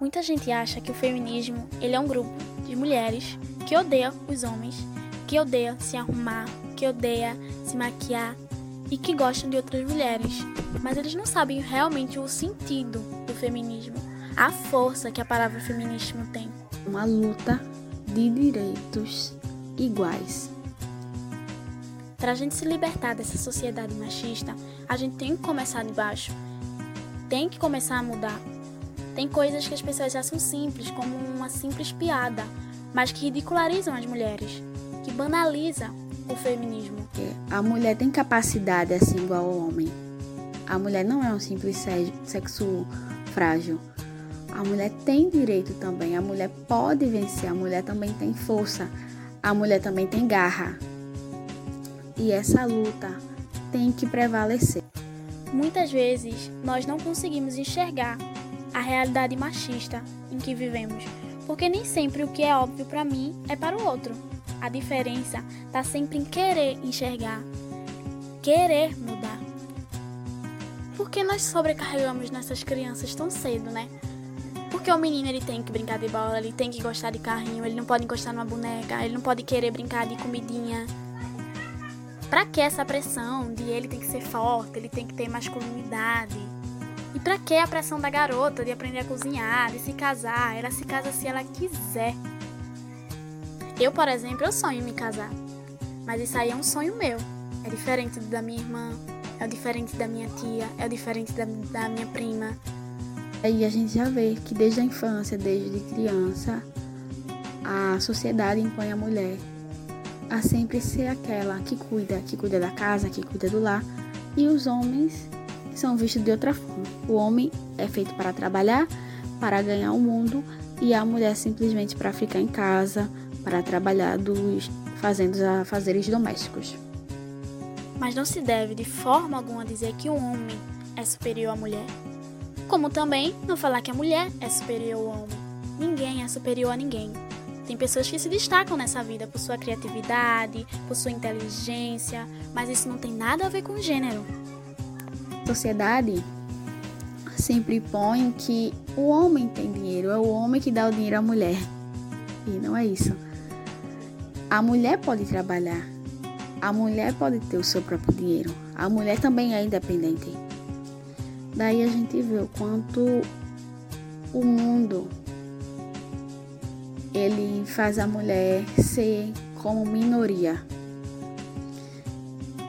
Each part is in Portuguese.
Muita gente acha que o feminismo ele é um grupo de mulheres que odeia os homens, que odeia se arrumar, que odeia se maquiar e que gostam de outras mulheres. Mas eles não sabem realmente o sentido do feminismo, a força que a palavra feminismo tem. Uma luta de direitos iguais. Para a gente se libertar dessa sociedade machista, a gente tem que começar de baixo. Tem que começar a mudar. Tem coisas que as pessoas acham simples, como uma simples piada, mas que ridicularizam as mulheres, que banalizam o feminismo. A mulher tem capacidade assim igual ao homem. A mulher não é um simples sexo frágil. A mulher tem direito também, a mulher pode vencer, a mulher também tem força, a mulher também tem garra. E essa luta tem que prevalecer. Muitas vezes nós não conseguimos enxergar a realidade machista em que vivemos, porque nem sempre o que é óbvio para mim é para o outro. A diferença está sempre em querer enxergar, querer mudar. Por que nós sobrecarregamos nessas crianças tão cedo, né? Porque o menino ele tem que brincar de bola, ele tem que gostar de carrinho, ele não pode encostar numa boneca, ele não pode querer brincar de comidinha. Pra que essa pressão de ele tem que ser forte, ele tem que ter masculinidade? E pra que a pressão da garota de aprender a cozinhar, de se casar? Ela se casa se ela quiser. Eu, por exemplo, eu sonho em me casar. Mas isso aí é um sonho meu. É diferente da minha irmã, é diferente da minha tia, é diferente da, da minha prima. Aí a gente já vê que desde a infância, desde criança, a sociedade impõe a mulher a sempre ser aquela que cuida, que cuida da casa, que cuida do lar, e os homens são vistos de outra forma. O homem é feito para trabalhar, para ganhar o mundo, e a mulher simplesmente para ficar em casa, para trabalhar dos fazendo afazeres domésticos. Mas não se deve de forma alguma dizer que o homem é superior à mulher. Como também não falar que a mulher é superior ao homem. Ninguém é superior a ninguém. Tem pessoas que se destacam nessa vida por sua criatividade, por sua inteligência, mas isso não tem nada a ver com gênero sociedade sempre põe que o homem tem dinheiro, é o homem que dá o dinheiro à mulher. E não é isso. A mulher pode trabalhar, a mulher pode ter o seu próprio dinheiro, a mulher também é independente. Daí a gente vê o quanto o mundo ele faz a mulher ser como minoria.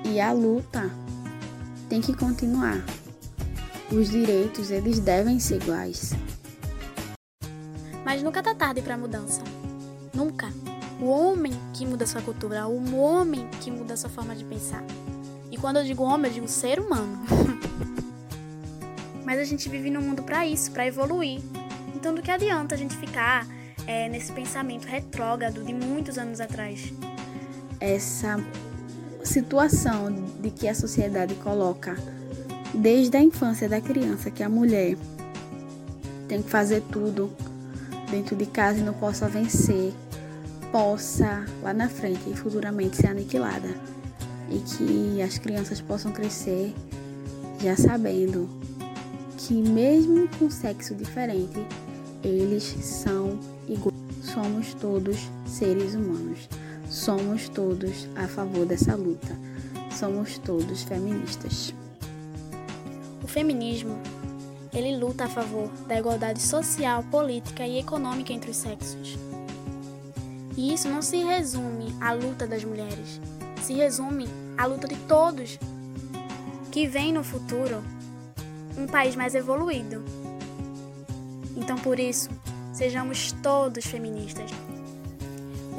E a luta tem que continuar. Os direitos, eles devem ser iguais. Mas nunca tá tarde para mudança. Nunca. O homem que muda sua cultura, o homem que muda sua forma de pensar. E quando eu digo homem, eu digo ser humano. Mas a gente vive num mundo para isso, para evoluir. Então, do que adianta a gente ficar é, nesse pensamento retrógrado de muitos anos atrás? Essa situação de que a sociedade coloca desde a infância da criança que a mulher tem que fazer tudo dentro de casa e não possa vencer, possa lá na frente e futuramente ser aniquilada e que as crianças possam crescer já sabendo que mesmo com sexo diferente, eles são iguais. Somos todos seres humanos. Somos todos a favor dessa luta. Somos todos feministas. Feminismo, ele luta a favor da igualdade social, política e econômica entre os sexos. E isso não se resume à luta das mulheres, se resume à luta de todos que vem no futuro um país mais evoluído. Então, por isso, sejamos todos feministas.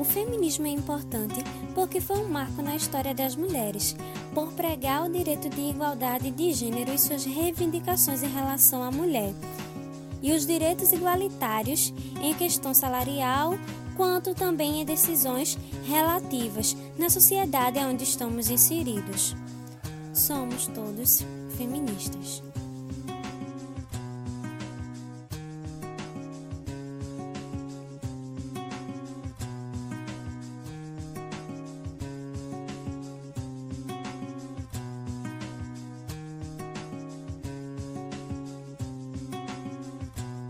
O feminismo é importante porque foi um marco na história das mulheres, por pregar o direito de igualdade de gênero e suas reivindicações em relação à mulher, e os direitos igualitários em questão salarial, quanto também em decisões relativas na sociedade onde estamos inseridos. Somos todos feministas.